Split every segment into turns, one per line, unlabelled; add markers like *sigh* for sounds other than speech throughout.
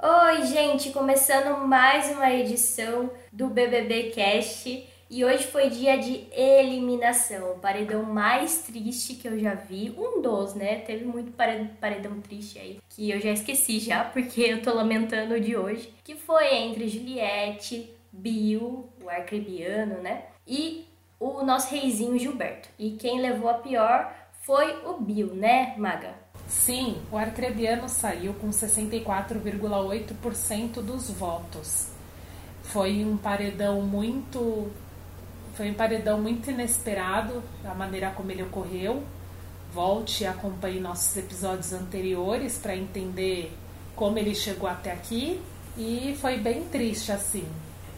Oi, gente, começando mais uma edição do BBB Cast. E hoje foi dia de eliminação, o paredão mais triste que eu já vi, um dos, né? Teve muito paredão triste aí, que eu já esqueci já, *laughs* porque eu tô lamentando o de hoje, que foi entre Juliette, Bill, o arcrebiano, né? E o nosso reizinho Gilberto. E quem levou a pior foi o Bill, né, Maga?
Sim, o arcrebiano saiu com 64,8% dos votos. Foi um paredão muito foi um paredão muito inesperado, a maneira como ele ocorreu. Volte e acompanhe nossos episódios anteriores para entender como ele chegou até aqui. E foi bem triste assim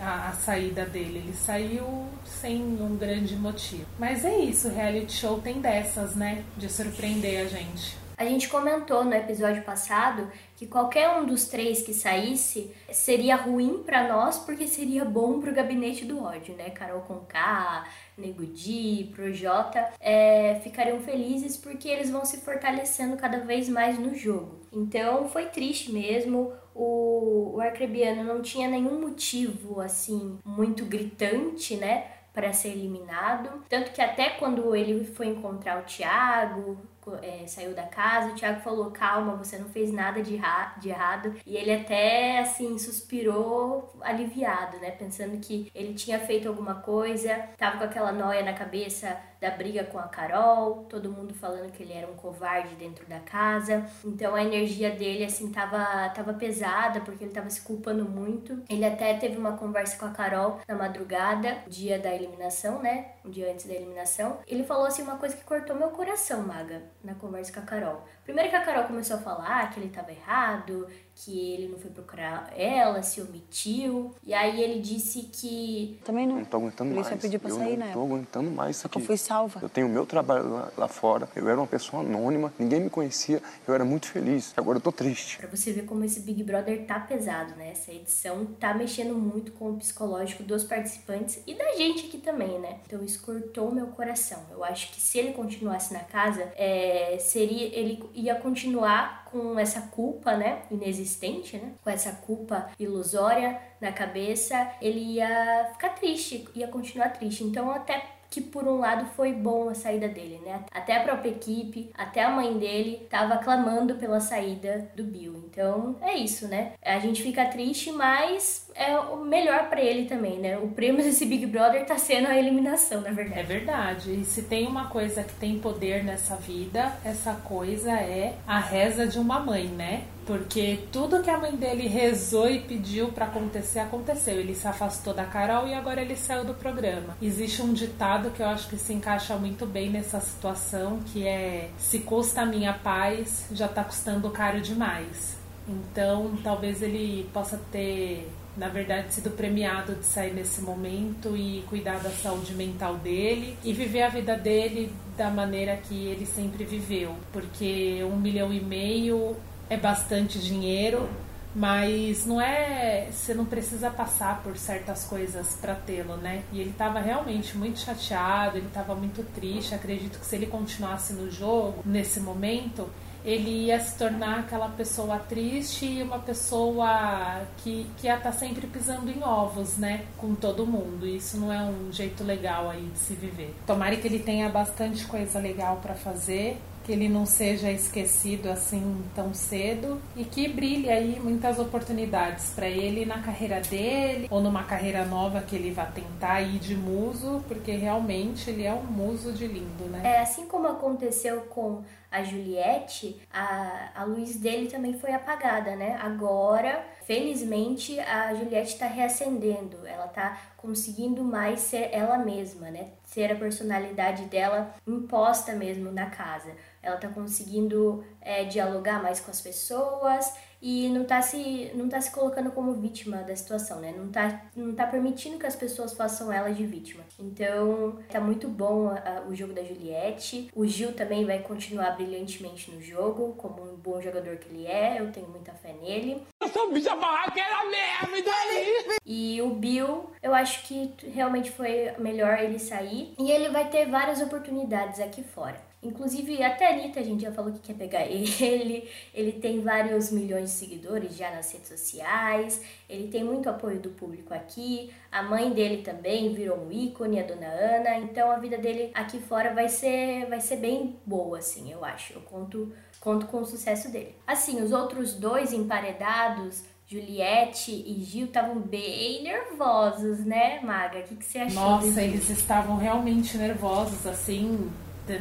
a, a, saída dele. Ele saiu sem um grande motivo. Mas é isso, reality show tem dessas, né? De surpreender a gente.
A gente comentou no episódio passado que qualquer um dos três que saísse seria ruim para nós porque seria bom pro gabinete do ódio, né? Carol Conká, Nego Di, Projota é, ficariam felizes porque eles vão se fortalecendo cada vez mais no jogo. Então foi triste mesmo. O, o Arcrebiano não tinha nenhum motivo assim muito gritante, né? Para ser eliminado. Tanto que até quando ele foi encontrar o Thiago, é, saiu da casa, o Thiago falou: calma, você não fez nada de, de errado. E ele até assim suspirou aliviado, né? Pensando que ele tinha feito alguma coisa, tava com aquela noia na cabeça da briga com a Carol, todo mundo falando que ele era um covarde dentro da casa. Então a energia dele assim tava tava pesada porque ele tava se culpando muito. Ele até teve uma conversa com a Carol na madrugada, dia da eliminação, né? Um dia antes da eliminação. Ele falou assim uma coisa que cortou meu coração, maga, na conversa com a Carol. Primeiro que a Carol começou a falar que ele tava errado, que ele não foi procurar ela, se omitiu. E aí ele disse que.
Também não.
Não tô aguentando
isso
mais.
eu pedi pra
eu
sair,
não
né?
tô aguentando mais isso
Só que eu
aqui.
fui salva.
Eu tenho meu trabalho lá, lá fora. Eu era uma pessoa anônima, ninguém me conhecia. Eu era muito feliz. Agora eu tô triste.
Pra você ver como esse Big Brother tá pesado, né? Essa edição tá mexendo muito com o psicológico dos participantes e da gente aqui também, né? Então isso cortou meu coração. Eu acho que se ele continuasse na casa, é, seria ele ia continuar com essa culpa, né? Inexistente, né? Com essa culpa ilusória na cabeça, ele ia ficar triste, ia continuar triste. Então até que por um lado foi bom a saída dele, né? Até a própria equipe, até a mãe dele tava clamando pela saída do Bill. Então é isso, né? A gente fica triste, mas é o melhor para ele também, né? O prêmio desse Big Brother tá sendo a eliminação, na
É
verdade.
verdade. E se tem uma coisa que tem poder nessa vida, essa coisa é a reza de uma mãe, né? Porque tudo que a mãe dele rezou e pediu pra acontecer, aconteceu. Ele se afastou da Carol e agora ele saiu do programa. Existe um ditado que eu acho que se encaixa muito bem nessa situação, que é se custa a minha paz, já tá custando caro demais. Então, talvez ele possa ter na verdade, sido premiado de sair nesse momento e cuidar da saúde mental dele e viver a vida dele da maneira que ele sempre viveu. Porque um milhão e meio é bastante dinheiro, mas não é. Você não precisa passar por certas coisas para tê-lo, né? E ele estava realmente muito chateado, ele estava muito triste. Acredito que se ele continuasse no jogo, nesse momento, ele ia se tornar aquela pessoa triste e uma pessoa que, que ia estar sempre pisando em ovos, né? Com todo mundo. E isso não é um jeito legal aí de se viver. Tomara que ele tenha bastante coisa legal para fazer que ele não seja esquecido assim tão cedo e que brilhe aí muitas oportunidades para ele na carreira dele ou numa carreira nova que ele vai tentar ir de muso, porque realmente ele é um muso de lindo, né?
É, assim como aconteceu com a Juliette, a, a luz dele também foi apagada, né? Agora, felizmente, a Juliette está reacendendo, ela está conseguindo mais ser ela mesma, né? Ser a personalidade dela imposta mesmo na casa. Ela está conseguindo é, dialogar mais com as pessoas e não tá se não tá se colocando como vítima da situação, né? Não tá não tá permitindo que as pessoas façam ela de vítima. Então, tá muito bom a, a, o jogo da Juliette. O Gil também vai continuar brilhantemente no jogo, como um bom jogador que ele é. Eu tenho muita fé nele.
Eu sou bicha era mesmo, e daí?
E o Bill, eu acho que realmente foi melhor ele sair e ele vai ter várias oportunidades aqui fora. Inclusive, até a Anitta, a gente já falou que quer pegar *laughs* ele. Ele tem vários milhões de seguidores já nas redes sociais. Ele tem muito apoio do público aqui. A mãe dele também virou um ícone, a dona Ana. Então, a vida dele aqui fora vai ser, vai ser bem boa, assim, eu acho. Eu conto, conto com o sucesso dele. Assim, os outros dois emparedados Juliette e Gil estavam bem nervosos, né, Maga? O que, que você achou?
Nossa, eles estavam realmente nervosos, assim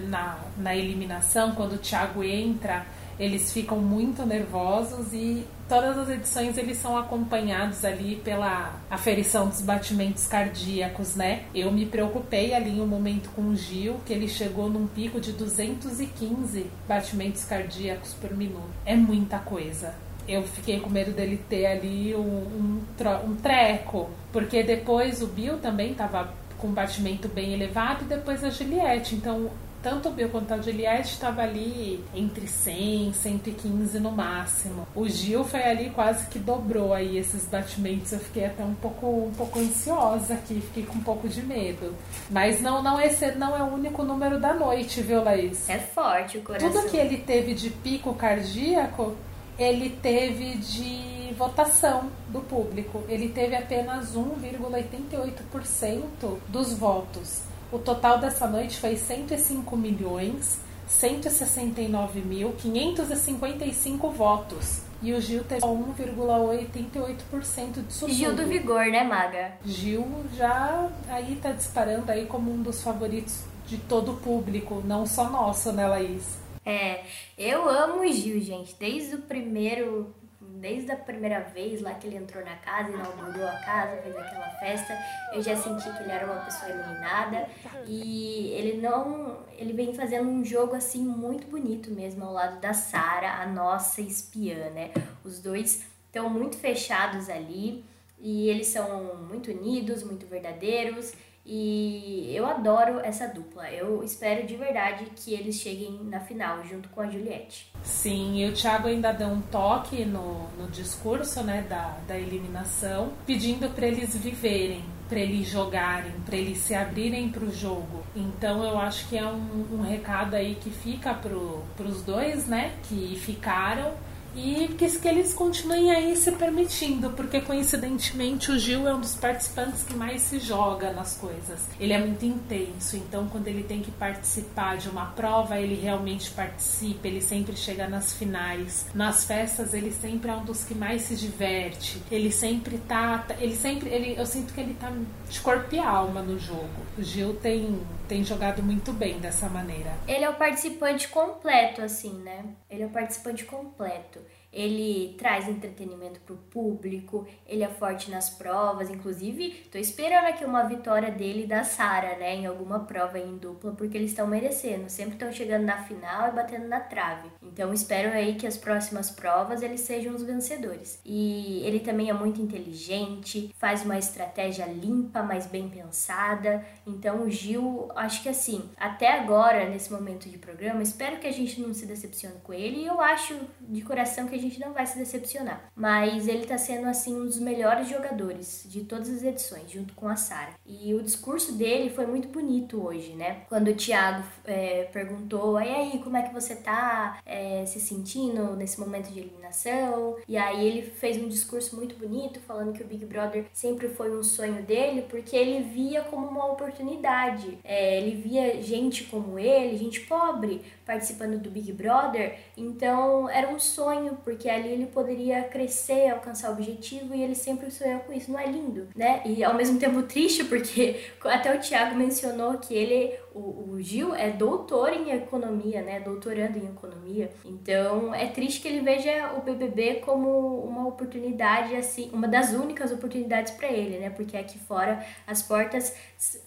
na, na eliminação, quando o Thiago entra, eles ficam muito nervosos e todas as edições eles são acompanhados ali pela aferição dos batimentos cardíacos, né? Eu me preocupei ali em um momento com o Gil, que ele chegou num pico de 215 batimentos cardíacos por minuto. É muita coisa. Eu fiquei com medo dele ter ali um, um, um treco, porque depois o Bill também estava com um batimento bem elevado e depois a Juliette. Então tanto o Bill quanto a Juliette estava ali entre 100 e 115 no máximo. O Gil foi ali quase que dobrou aí esses batimentos. Eu fiquei até um pouco, um pouco ansiosa aqui, fiquei com um pouco de medo. Mas não, não esse não é o único número da noite, viu, Laís?
É forte o coração.
Tudo que ele teve de pico cardíaco, ele teve de votação do público. Ele teve apenas 1,88% dos votos. O total dessa noite foi 105 milhões 169 mil 555 votos. E o Gil teve 1,88% de subsídio.
Gil do Vigor, né, Maga?
Gil já aí tá disparando aí como um dos favoritos de todo o público, não só nosso, né, Laís?
É, eu amo o Gil, gente. Desde o primeiro desde a primeira vez lá que ele entrou na casa, inaugurou a casa, fez aquela festa, eu já senti que ele era uma pessoa iluminada e ele não, ele vem fazendo um jogo assim muito bonito mesmo ao lado da Sara, a nossa espiã, né? Os dois estão muito fechados ali e eles são muito unidos, muito verdadeiros e eu adoro essa dupla. Eu espero de verdade que eles cheguem na final junto com a Juliette.
Sim, e o Thiago ainda deu um toque no, no discurso né, da, da eliminação, pedindo para eles viverem, para eles jogarem, para eles se abrirem para o jogo. Então eu acho que é um, um recado aí que fica para os dois, né, que ficaram e que, que eles continuem aí se permitindo, porque coincidentemente o Gil é um dos participantes que mais se joga nas coisas. Ele é muito intenso, então quando ele tem que participar de uma prova, ele realmente participa, ele sempre chega nas finais. Nas festas, ele sempre é um dos que mais se diverte. Ele sempre tá, ele sempre, ele, eu sinto que ele tá de corpo e alma no jogo. O Gil tem tem jogado muito bem dessa maneira.
Ele é o participante completo assim, né? Ele é o participante completo ele traz entretenimento para o público, ele é forte nas provas, inclusive tô esperando aqui uma vitória dele e da Sara, né, em alguma prova em dupla, porque eles estão merecendo, sempre estão chegando na final e batendo na trave. Então espero aí que as próximas provas eles sejam os vencedores. E ele também é muito inteligente, faz uma estratégia limpa, mas bem pensada. Então o Gil, acho que assim, até agora nesse momento de programa, espero que a gente não se decepcione com ele e eu acho de coração que a gente não vai se decepcionar. Mas ele tá sendo, assim, um dos melhores jogadores de todas as edições, junto com a Sara. E o discurso dele foi muito bonito hoje, né? Quando o Thiago é, perguntou, e aí, como é que você tá é, se sentindo nesse momento de eliminação? E aí ele fez um discurso muito bonito, falando que o Big Brother sempre foi um sonho dele, porque ele via como uma oportunidade. É, ele via gente como ele, gente pobre, participando do Big Brother, então era um sonho, porque ali ele poderia crescer, alcançar o objetivo e ele sempre sonhou com isso. Não é lindo, né? E ao mesmo tempo triste, porque *laughs* até o Thiago mencionou que ele o, o, Gil é doutor em economia, né? Doutorando em economia. Então é triste que ele veja o BBB como uma oportunidade, assim, uma das únicas oportunidades para ele, né? Porque aqui fora as portas,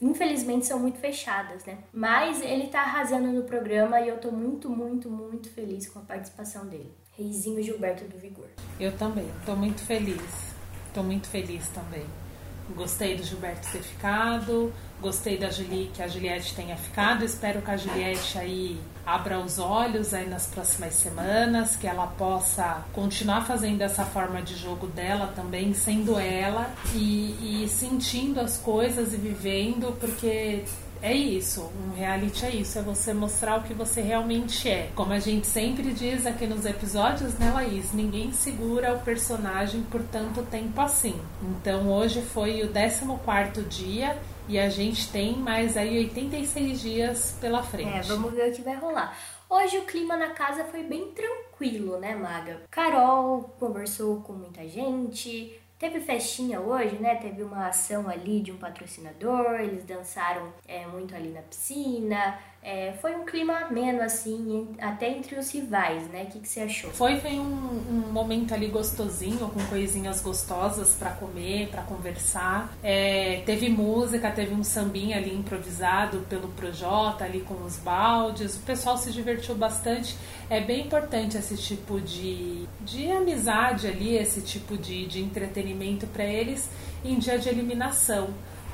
infelizmente, são muito fechadas, né? Mas ele tá arrasando no programa e eu tô muito, muito, muito feliz com a participação dele. Reizinho Gilberto do Vigor.
Eu também, tô muito feliz. Tô muito feliz também. Gostei do Gilberto ter ficado, gostei da Julie, que a Juliette tenha ficado. Espero que a Juliette aí abra os olhos aí nas próximas semanas, que ela possa continuar fazendo essa forma de jogo dela também, sendo ela e, e sentindo as coisas e vivendo, porque é isso, um reality é isso, é você mostrar o que você realmente é. Como a gente sempre diz aqui nos episódios, né, Laís? Ninguém segura o personagem por tanto tempo assim. Então hoje foi o 14 dia e a gente tem mais aí 86 dias pela frente.
É, vamos ver o que vai rolar. Hoje o clima na casa foi bem tranquilo, né, Maga? Carol conversou com muita gente, Teve festinha hoje, né? Teve uma ação ali de um patrocinador, eles dançaram é, muito ali na piscina, é, foi um clima ameno, assim, até entre os rivais, né? O que, que você achou?
Foi, foi um, um momento ali gostosinho, com coisinhas gostosas para comer, para conversar. É, teve música, teve um sambinha ali improvisado pelo Projota, ali com os baldes. O pessoal se divertiu bastante. É bem importante esse tipo de, de amizade ali, esse tipo de, de entretenimento para eles em dia de eliminação,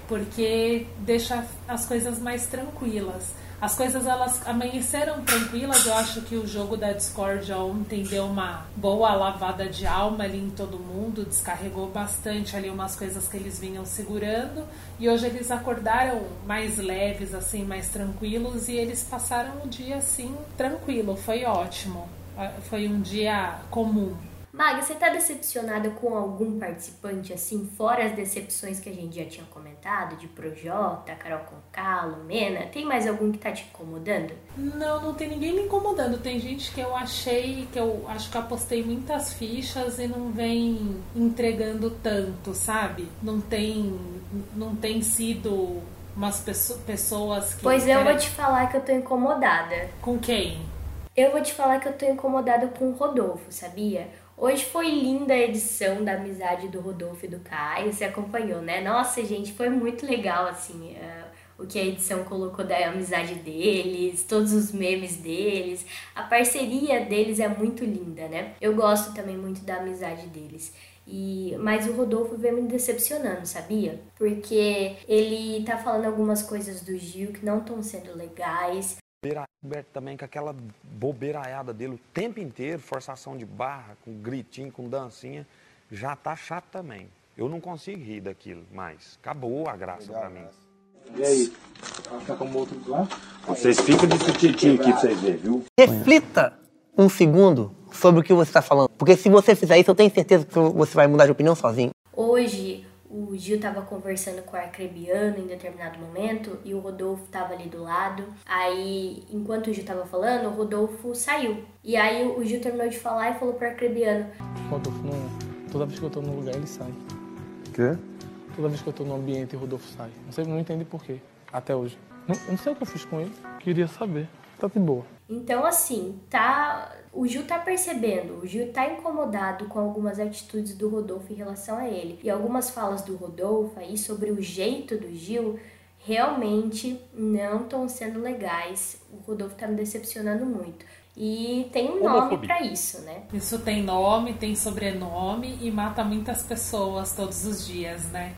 porque deixa as coisas mais tranquilas. As coisas elas amanheceram tranquilas. Eu acho que o jogo da Discord ontem deu uma boa lavada de alma ali em todo mundo, descarregou bastante ali umas coisas que eles vinham segurando e hoje eles acordaram mais leves, assim, mais tranquilos e eles passaram o dia assim tranquilo. Foi ótimo. Ah, foi um dia comum.
Mag, você tá decepcionada com algum participante, assim, fora as decepções que a gente já tinha comentado, de Projota, Carol Conká, Lumena? Tem mais algum que tá te incomodando?
Não, não tem ninguém me incomodando. Tem gente que eu achei, que eu acho que apostei muitas fichas e não vem entregando tanto, sabe? Não tem, não tem sido umas pessoas que...
Pois eu vou te falar que eu tô incomodada.
Com quem?
Eu vou te falar que eu tô incomodada com o Rodolfo, sabia? Hoje foi linda a edição da amizade do Rodolfo e do Caio, você acompanhou, né? Nossa, gente, foi muito legal, assim, uh, o que a edição colocou da amizade deles, todos os memes deles. A parceria deles é muito linda, né? Eu gosto também muito da amizade deles. E, mas o Rodolfo veio me decepcionando, sabia? Porque ele tá falando algumas coisas do Gil que não estão sendo legais.
Roberto também com aquela bobeiraiada dele o tempo inteiro, forçação de barra, com gritinho, com dancinha, já tá chato também. Eu não consigo rir daquilo mais. Acabou a graça para mim.
E aí? Fica como outro lá?
Vocês ficam de sutitinho aqui pra vocês verem, viu?
Reflita um segundo sobre o que você está falando. Porque se você fizer isso, eu tenho certeza que você vai mudar de opinião sozinho.
Hoje, o Gil estava conversando com o Arcrebiano em determinado momento e o Rodolfo estava ali do lado. Aí, enquanto o Gil estava falando, o Rodolfo saiu. E aí o Gil terminou de falar e falou pro Arcrebiano:
Rodolfo, não, toda vez que eu tô no lugar, ele sai.
Quê?
Toda vez que eu tô no ambiente, o Rodolfo sai. Não sei, não entende por quê, até hoje. Não, eu não sei o que eu fiz com ele, queria saber. Tá de boa.
Então, assim, tá. O Gil tá percebendo, o Gil tá incomodado com algumas atitudes do Rodolfo em relação a ele. E algumas falas do Rodolfo aí sobre o jeito do Gil realmente não estão sendo legais. O Rodolfo tá me decepcionando muito. E tem um nome para isso, né?
Isso tem nome, tem sobrenome e mata muitas pessoas todos os dias, né?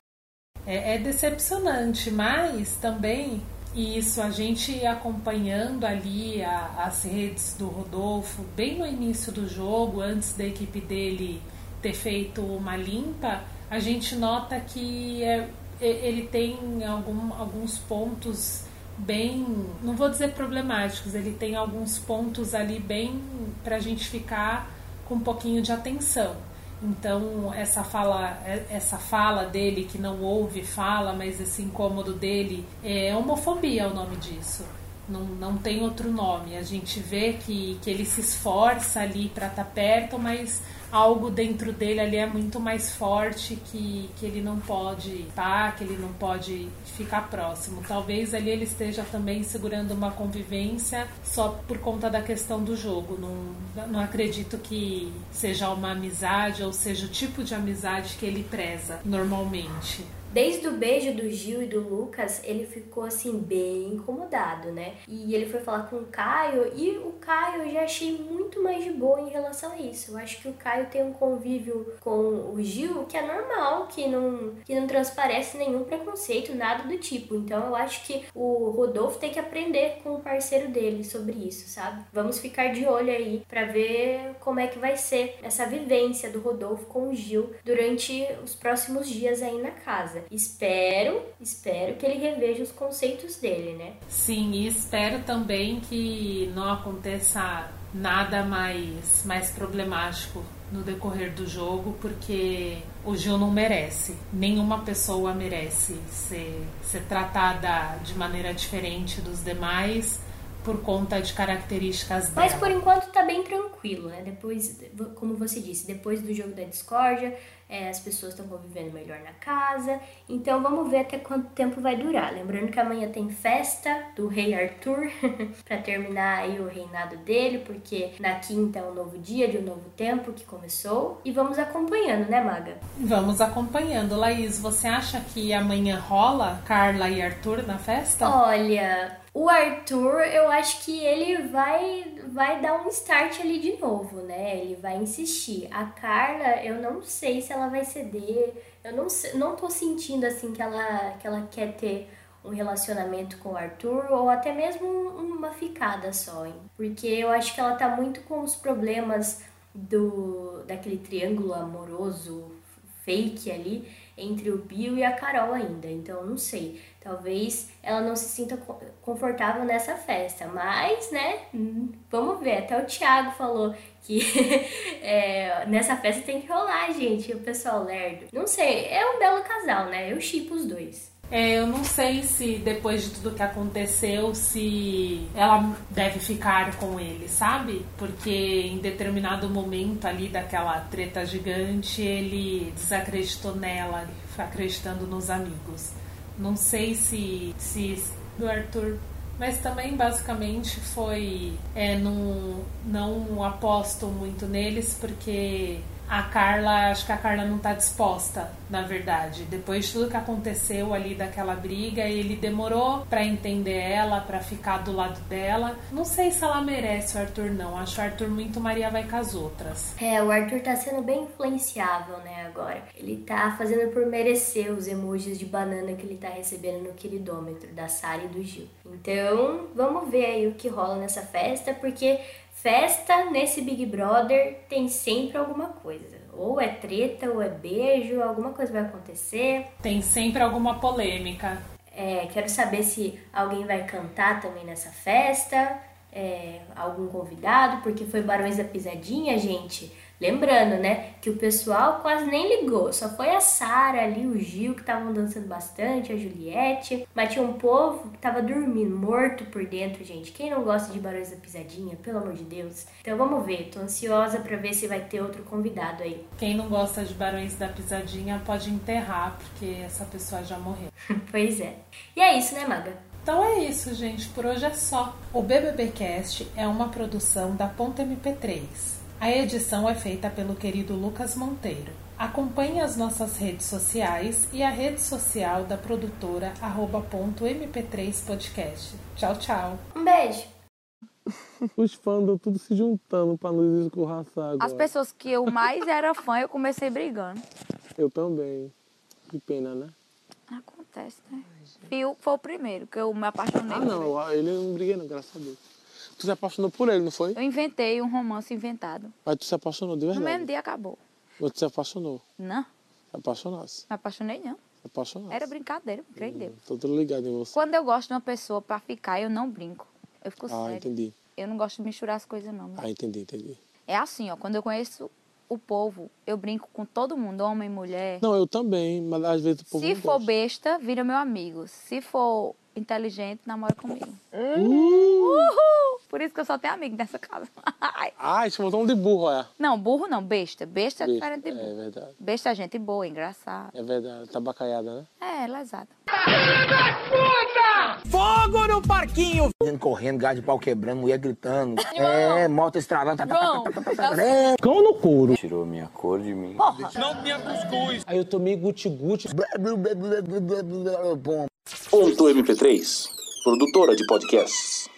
É, é decepcionante, mas também Isso, a gente acompanhando ali a, as redes do Rodolfo, bem no início do jogo, antes da equipe dele ter feito uma limpa, a gente nota que é, ele tem algum, alguns pontos bem, não vou dizer problemáticos, ele tem alguns pontos ali bem para a gente ficar com um pouquinho de atenção. Então essa fala, essa fala dele que não ouve fala, mas esse incômodo dele é homofobia o nome disso. Não, não tem outro nome. A gente vê que, que ele se esforça ali para estar tá perto, mas algo dentro dele ali é muito mais forte que, que ele não pode tá, que ele não pode ficar próximo. Talvez ali ele esteja também segurando uma convivência só por conta da questão do jogo. Não, não acredito que seja uma amizade ou seja o tipo de amizade que ele preza normalmente.
Desde o beijo do Gil e do Lucas, ele ficou assim bem incomodado, né? E ele foi falar com o Caio e o Caio eu já achei muito mais de boa em relação a isso. Eu acho que o Caio tem um convívio com o Gil que é normal, que não, que não transparece nenhum preconceito, nada do tipo. Então eu acho que o Rodolfo tem que aprender com o parceiro dele sobre isso, sabe? Vamos ficar de olho aí para ver como é que vai ser essa vivência do Rodolfo com o Gil durante os próximos dias aí na casa. Espero, espero que ele reveja os conceitos dele, né?
Sim, e espero também que não aconteça nada mais, mais problemático no decorrer do jogo, porque o Gil não merece. Nenhuma pessoa merece ser, ser tratada de maneira diferente dos demais por conta de características dela.
Mas por enquanto tá bem tranquilo, né? Depois, como você disse, depois do jogo da discórdia, é, as pessoas estão convivendo melhor na casa. Então vamos ver até quanto tempo vai durar. Lembrando que amanhã tem festa do rei Arthur *laughs* para terminar aí o reinado dele, porque na quinta é um novo dia de um novo tempo que começou. E vamos acompanhando, né, Maga?
Vamos acompanhando. Laís, você acha que amanhã rola Carla e Arthur na festa?
Olha, o Arthur, eu acho que ele vai vai dar um start ali de novo, né? Ele vai insistir. A Carla, eu não sei se ela vai ceder. Eu não não tô sentindo assim que ela que ela quer ter um relacionamento com o Arthur ou até mesmo uma ficada só, hein? Porque eu acho que ela tá muito com os problemas do daquele triângulo amoroso fake ali entre o Bill e a Carol ainda. Então, não sei. Talvez ela não se sinta confortável nessa festa. Mas, né? Hum, vamos ver. Até o Thiago falou que *laughs* é, nessa festa tem que rolar, gente. O pessoal lerdo. Não sei. É um belo casal, né? Eu chipo os dois.
É, eu não sei se depois de tudo que aconteceu, se ela deve ficar com ele, sabe? Porque em determinado momento ali daquela treta gigante, ele desacreditou nela, acreditando nos amigos. Não sei se, se do Arthur mas também basicamente foi é, não, não aposto muito neles porque a Carla, acho que a Carla não tá disposta, na verdade. Depois de tudo que aconteceu ali daquela briga, ele demorou para entender ela, para ficar do lado dela. Não sei se ela merece o Arthur, não. Acho o Arthur muito Maria vai com as outras.
É, o Arthur tá sendo bem influenciável, né, agora. Ele tá fazendo por merecer os emojis de banana que ele tá recebendo no queridômetro da Sara e do Gil. Então, vamos ver aí o que rola nessa festa, porque Festa nesse Big Brother tem sempre alguma coisa. Ou é treta, ou é beijo, alguma coisa vai acontecer.
Tem sempre alguma polêmica.
É, quero saber se alguém vai cantar também nessa festa, é, algum convidado, porque foi Barões da Pisadinha, gente. Lembrando, né, que o pessoal quase nem ligou, só foi a Sara ali, o Gil que estavam dançando bastante, a Juliette, mas tinha um povo que tava dormindo, morto por dentro, gente. Quem não gosta de Barões da Pisadinha, pelo amor de Deus. Então vamos ver, tô ansiosa para ver se vai ter outro convidado aí.
Quem não gosta de Barões da Pisadinha pode enterrar, porque essa pessoa já morreu. *laughs*
pois é. E é isso, né, Maga?
Então é isso, gente. Por hoje é só. O BBBcast é uma produção da Ponta MP3. A edição é feita pelo querido Lucas Monteiro. Acompanhe as nossas redes sociais e a rede social da produtora mp3podcast. Tchau, tchau.
Um beijo. *laughs*
Os fãs estão tudo se juntando para nos escorraçar agora.
As pessoas que eu mais era fã, eu comecei brigando.
Eu também. Que pena, né?
Acontece. né? Fio foi o primeiro, que eu me apaixonei
Ah, não, ele não briguei não, graças a Deus. Tu se apaixonou por ele, não foi?
Eu inventei um romance inventado.
Mas tu se apaixonou de
No mesmo
verdade.
dia acabou.
Mas tu se apaixonou.
Não,
Se apaixonasse.
me apaixonei não.
Se apaixonasse.
Era brincadeira, creio em Deus.
Tô tudo ligado em você.
Quando eu gosto de uma pessoa pra ficar, eu não brinco. Eu fico
Ah,
séria.
entendi.
Eu não gosto de misturar as coisas, não.
Ah, entendi, entendi.
É assim, ó, quando eu conheço o povo, eu brinco com todo mundo, homem, mulher.
Não, eu também, mas às vezes o povo
Se
não
for
gosta.
besta, vira meu amigo. Se for inteligente, namora comigo.
Uh!
Uhul! Por isso que eu só tenho amigo nessa casa. Ai.
Ah, isso botou um de burro, é.
não, burro não, besta. Besta é
Besta,
diferente de
É
burro.
verdade.
Besta é gente boa, engraçada.
É verdade. Tabacaiada, né?
É, lesada.
Fogo no parquinho! Correndo, gás de pau quebrando, mulher gritando. É, moto estralando. Tá, tá, tá, tá, tá, tá, tá.
Cão no couro.
Tirou minha cor de mim.
Não tinha cuscuz.
Aí eu tomei guti-guti.
Ponto MP3, produtora de podcasts.